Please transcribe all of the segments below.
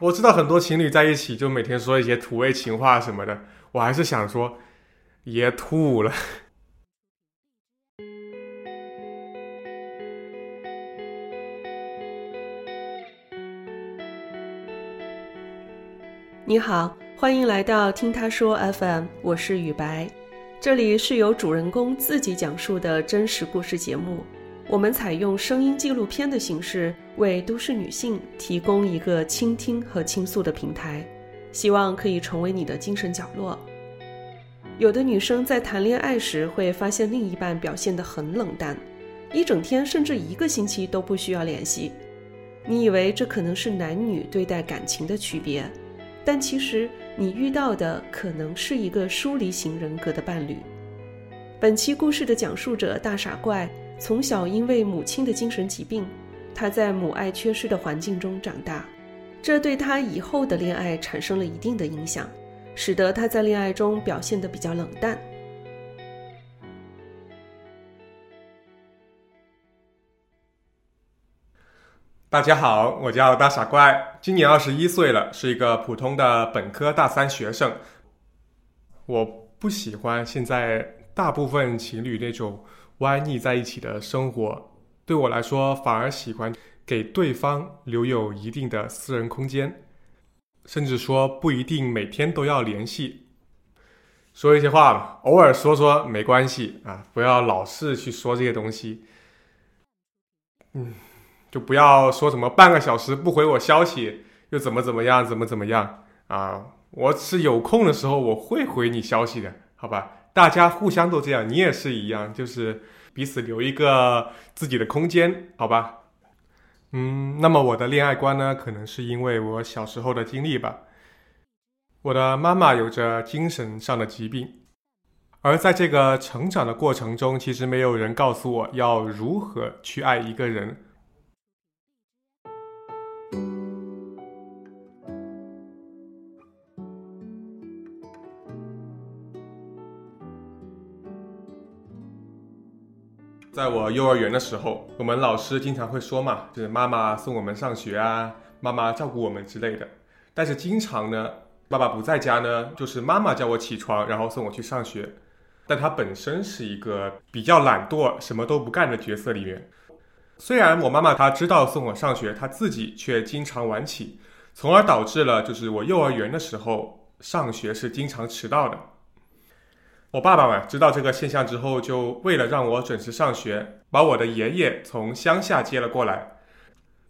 我知道很多情侣在一起就每天说一些土味情话什么的，我还是想说，也吐了。你好，欢迎来到听他说 FM，我是雨白，这里是由主人公自己讲述的真实故事节目。我们采用声音纪录片的形式，为都市女性提供一个倾听和倾诉的平台，希望可以成为你的精神角落。有的女生在谈恋爱时会发现另一半表现得很冷淡，一整天甚至一个星期都不需要联系。你以为这可能是男女对待感情的区别，但其实你遇到的可能是一个疏离型人格的伴侣。本期故事的讲述者大傻怪。从小因为母亲的精神疾病，他在母爱缺失的环境中长大，这对他以后的恋爱产生了一定的影响，使得他在恋爱中表现得比较冷淡。大家好，我叫大傻怪，今年二十一岁了，是一个普通的本科大三学生。我不喜欢现在大部分情侣那种。歪腻在一起的生活，对我来说反而喜欢给对方留有一定的私人空间，甚至说不一定每天都要联系，说一些话吧，偶尔说说没关系啊，不要老是去说这些东西。嗯，就不要说什么半个小时不回我消息又怎么怎么样，怎么怎么样啊？我是有空的时候我会回你消息的，好吧？大家互相都这样，你也是一样，就是彼此留一个自己的空间，好吧？嗯，那么我的恋爱观呢，可能是因为我小时候的经历吧。我的妈妈有着精神上的疾病，而在这个成长的过程中，其实没有人告诉我要如何去爱一个人。在我幼儿园的时候，我们老师经常会说嘛，就是妈妈送我们上学啊，妈妈照顾我们之类的。但是经常呢，爸爸不在家呢，就是妈妈叫我起床，然后送我去上学。但她本身是一个比较懒惰、什么都不干的角色里面。虽然我妈妈她知道送我上学，她自己却经常晚起，从而导致了就是我幼儿园的时候上学是经常迟到的。我爸爸嘛，知道这个现象之后，就为了让我准时上学，把我的爷爷从乡下接了过来。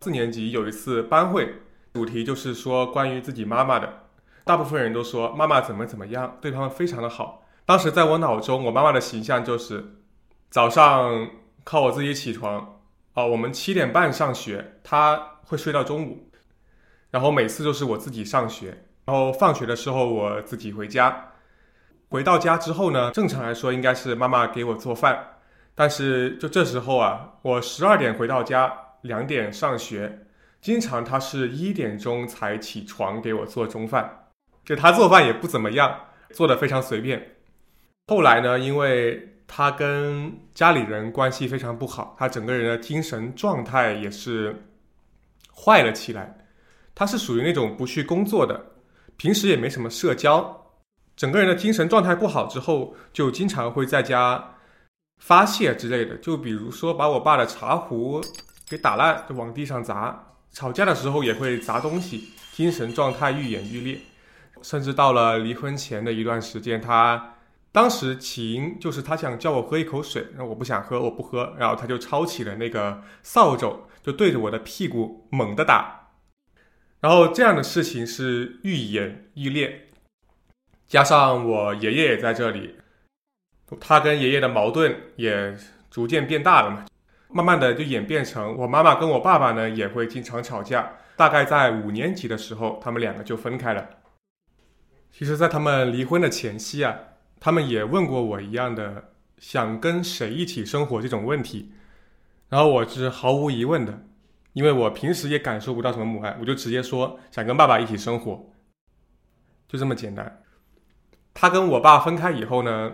四年级有一次班会，主题就是说关于自己妈妈的，大部分人都说妈妈怎么怎么样，对他们非常的好。当时在我脑中，我妈妈的形象就是早上靠我自己起床，哦，我们七点半上学，她会睡到中午，然后每次都是我自己上学，然后放学的时候我自己回家。回到家之后呢，正常来说应该是妈妈给我做饭，但是就这时候啊，我十二点回到家，两点上学，经常她是一点钟才起床给我做中饭，就她做饭也不怎么样，做的非常随便。后来呢，因为她跟家里人关系非常不好，她整个人的精神状态也是坏了起来，她是属于那种不去工作的，平时也没什么社交。整个人的精神状态不好之后，就经常会在家发泄之类的，就比如说把我爸的茶壶给打烂，就往地上砸。吵架的时候也会砸东西，精神状态愈演愈烈。甚至到了离婚前的一段时间，他当时起因就是他想叫我喝一口水，然后我不想喝，我不喝，然后他就抄起了那个扫帚，就对着我的屁股猛地打。然后这样的事情是愈演愈烈。加上我爷爷也在这里，他跟爷爷的矛盾也逐渐变大了嘛，慢慢的就演变成我妈妈跟我爸爸呢也会经常吵架。大概在五年级的时候，他们两个就分开了。其实，在他们离婚的前夕啊，他们也问过我一样的想跟谁一起生活这种问题，然后我是毫无疑问的，因为我平时也感受不到什么母爱，我就直接说想跟爸爸一起生活，就这么简单。他跟我爸分开以后呢，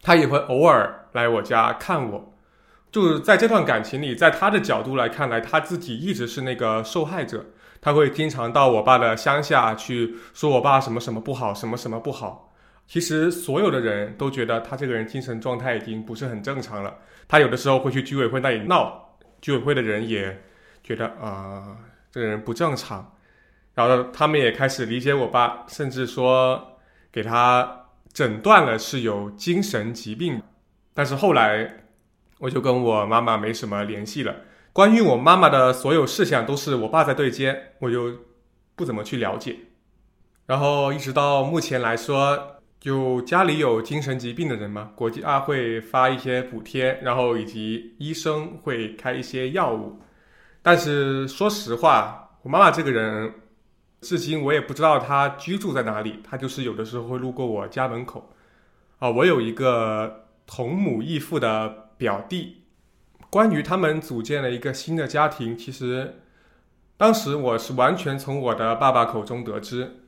他也会偶尔来我家看我。就是在这段感情里，在他的角度来看来，他自己一直是那个受害者。他会经常到我爸的乡下去说我爸什么什么不好，什么什么不好。其实所有的人都觉得他这个人精神状态已经不是很正常了。他有的时候会去居委会那里闹，居委会的人也觉得啊，这个人不正常。然后他们也开始理解我爸，甚至说给他诊断了是有精神疾病。但是后来我就跟我妈妈没什么联系了。关于我妈妈的所有事项都是我爸在对接，我就不怎么去了解。然后一直到目前来说。就家里有精神疾病的人嘛，国家会发一些补贴，然后以及医生会开一些药物。但是说实话，我妈妈这个人，至今我也不知道他居住在哪里。他就是有的时候会路过我家门口。啊，我有一个同母异父的表弟，关于他们组建了一个新的家庭，其实当时我是完全从我的爸爸口中得知。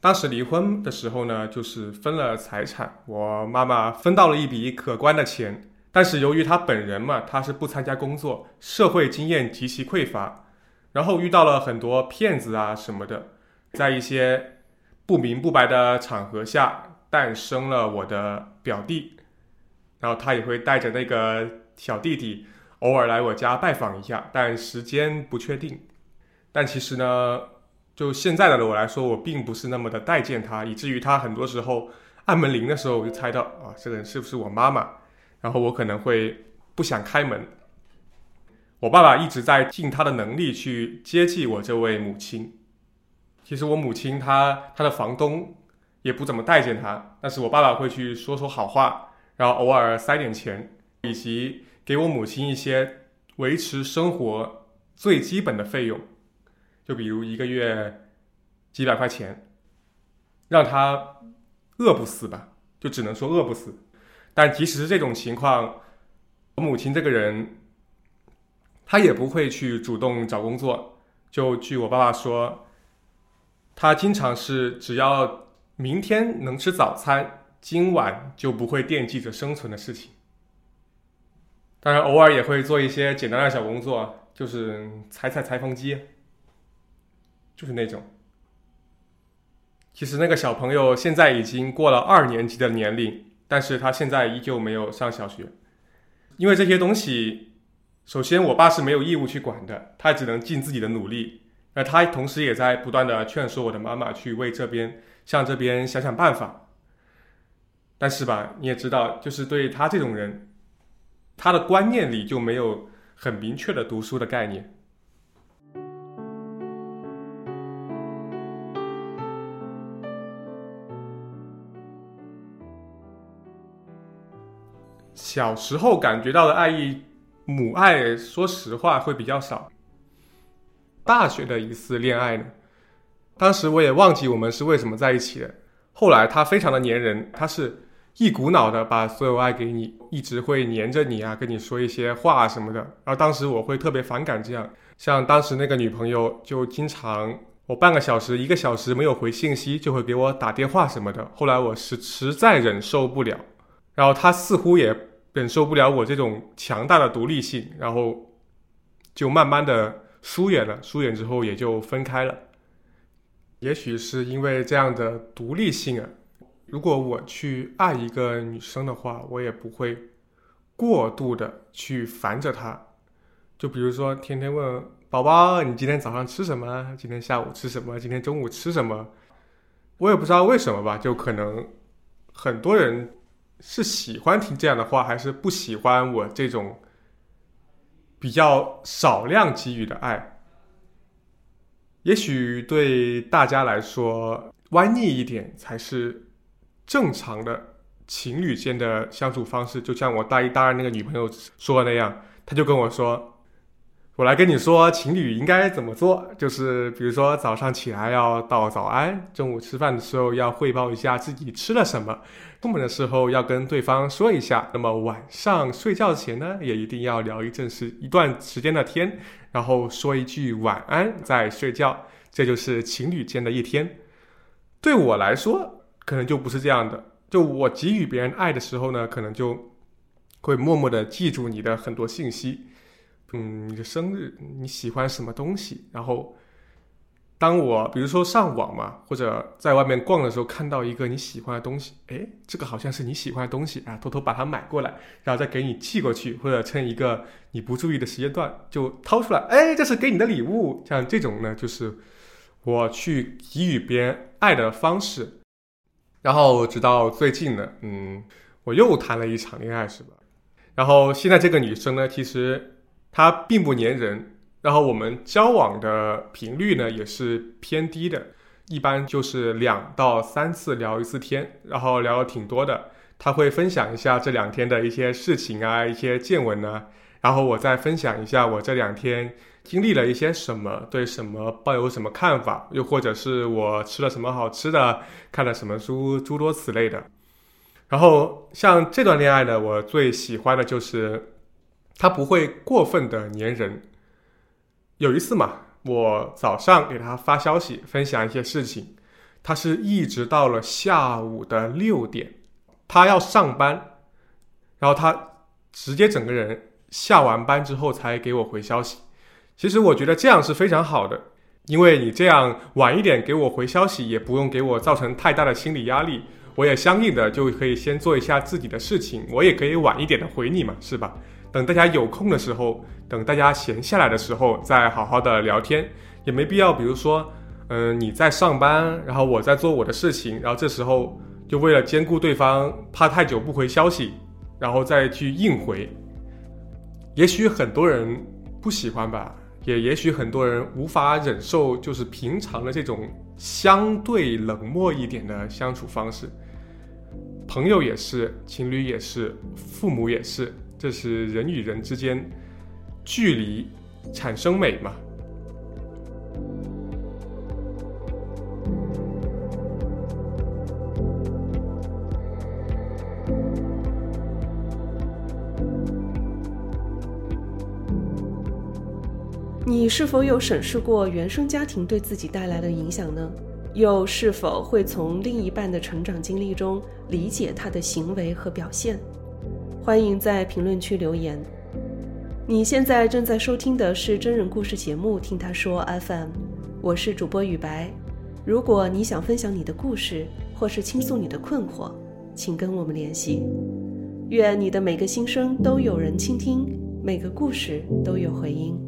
当时离婚的时候呢，就是分了财产，我妈妈分到了一笔可观的钱。但是由于她本人嘛，她是不参加工作，社会经验极其匮乏，然后遇到了很多骗子啊什么的，在一些不明不白的场合下诞生了我的表弟，然后他也会带着那个小弟弟偶尔来我家拜访一下，但时间不确定。但其实呢。就现在的我来说，我并不是那么的待见他，以至于他很多时候按门铃的时候，我就猜到啊，这个人是不是我妈妈？然后我可能会不想开门。我爸爸一直在尽他的能力去接济我这位母亲。其实我母亲她她的房东也不怎么待见她，但是我爸爸会去说说好话，然后偶尔塞点钱，以及给我母亲一些维持生活最基本的费用。就比如一个月几百块钱，让她饿不死吧，就只能说饿不死。但即使是这种情况，我母亲这个人，他也不会去主动找工作。就据我爸爸说，他经常是只要明天能吃早餐，今晚就不会惦记着生存的事情。当然，偶尔也会做一些简单的小工作，就是踩踩裁缝机。就是那种，其实那个小朋友现在已经过了二年级的年龄，但是他现在依旧没有上小学，因为这些东西，首先我爸是没有义务去管的，他只能尽自己的努力，那他同时也在不断的劝说我的妈妈去为这边向这边想想办法，但是吧，你也知道，就是对他这种人，他的观念里就没有很明确的读书的概念。小时候感觉到的爱意，母爱，说实话会比较少。大学的一次恋爱呢，当时我也忘记我们是为什么在一起的。后来他非常的粘人，他是一股脑的把所有爱给你，一直会黏着你啊，跟你说一些话什么的。然后当时我会特别反感这样，像当时那个女朋友就经常我半个小时、一个小时没有回信息，就会给我打电话什么的。后来我是实在忍受不了，然后他似乎也。忍受不了我这种强大的独立性，然后就慢慢的疏远了。疏远之后也就分开了。也许是因为这样的独立性啊，如果我去爱一个女生的话，我也不会过度的去烦着她。就比如说天天问宝宝你今天早上吃什么？今天下午吃什么？今天中午吃什么？我也不知道为什么吧，就可能很多人。是喜欢听这样的话，还是不喜欢我这种比较少量给予的爱？也许对大家来说，歪腻一点才是正常的情侣间的相处方式。就像我大一、大二那个女朋友说的那样，她就跟我说。我来跟你说，情侣应该怎么做，就是比如说早上起来要道早安，中午吃饭的时候要汇报一下自己吃了什么，出门的时候要跟对方说一下。那么晚上睡觉前呢，也一定要聊一阵是一段时间的天，然后说一句晚安再睡觉。这就是情侣间的一天。对我来说，可能就不是这样的。就我给予别人爱的时候呢，可能就会默默的记住你的很多信息。嗯，你的生日你喜欢什么东西？然后，当我比如说上网嘛，或者在外面逛的时候，看到一个你喜欢的东西，哎，这个好像是你喜欢的东西啊，偷偷把它买过来，然后再给你寄过去，或者趁一个你不注意的时间段就掏出来，哎，这是给你的礼物。像这种呢，就是我去给予别人爱的方式。然后直到最近呢，嗯，我又谈了一场恋爱，是吧？然后现在这个女生呢，其实他并不粘人，然后我们交往的频率呢也是偏低的，一般就是两到三次聊一次天，然后聊的挺多的。他会分享一下这两天的一些事情啊，一些见闻呢，然后我再分享一下我这两天经历了一些什么，对什么抱有什么看法，又或者是我吃了什么好吃的，看了什么书，诸多此类的。然后像这段恋爱呢，我最喜欢的就是他不会过分的粘人。有一次嘛，我早上给他发消息分享一些事情，他是一直到了下午的六点，他要上班，然后他直接整个人下完班之后才给我回消息。其实我觉得这样是非常好的，因为你这样晚一点给我回消息，也不用给我造成太大的心理压力。我也相应的就可以先做一下自己的事情，我也可以晚一点的回你嘛，是吧？等大家有空的时候，等大家闲下来的时候，再好好的聊天，也没必要。比如说，嗯，你在上班，然后我在做我的事情，然后这时候就为了兼顾对方，怕太久不回消息，然后再去硬回。也许很多人不喜欢吧，也也许很多人无法忍受，就是平常的这种相对冷漠一点的相处方式。朋友也是，情侣也是，父母也是，这是人与人之间距离产生美嘛？你是否有审视过原生家庭对自己带来的影响呢？又是否会从另一半的成长经历中理解他的行为和表现？欢迎在评论区留言。你现在正在收听的是真人故事节目《听他说 FM》，我是主播雨白。如果你想分享你的故事，或是倾诉你的困惑，请跟我们联系。愿你的每个心声都有人倾听，每个故事都有回音。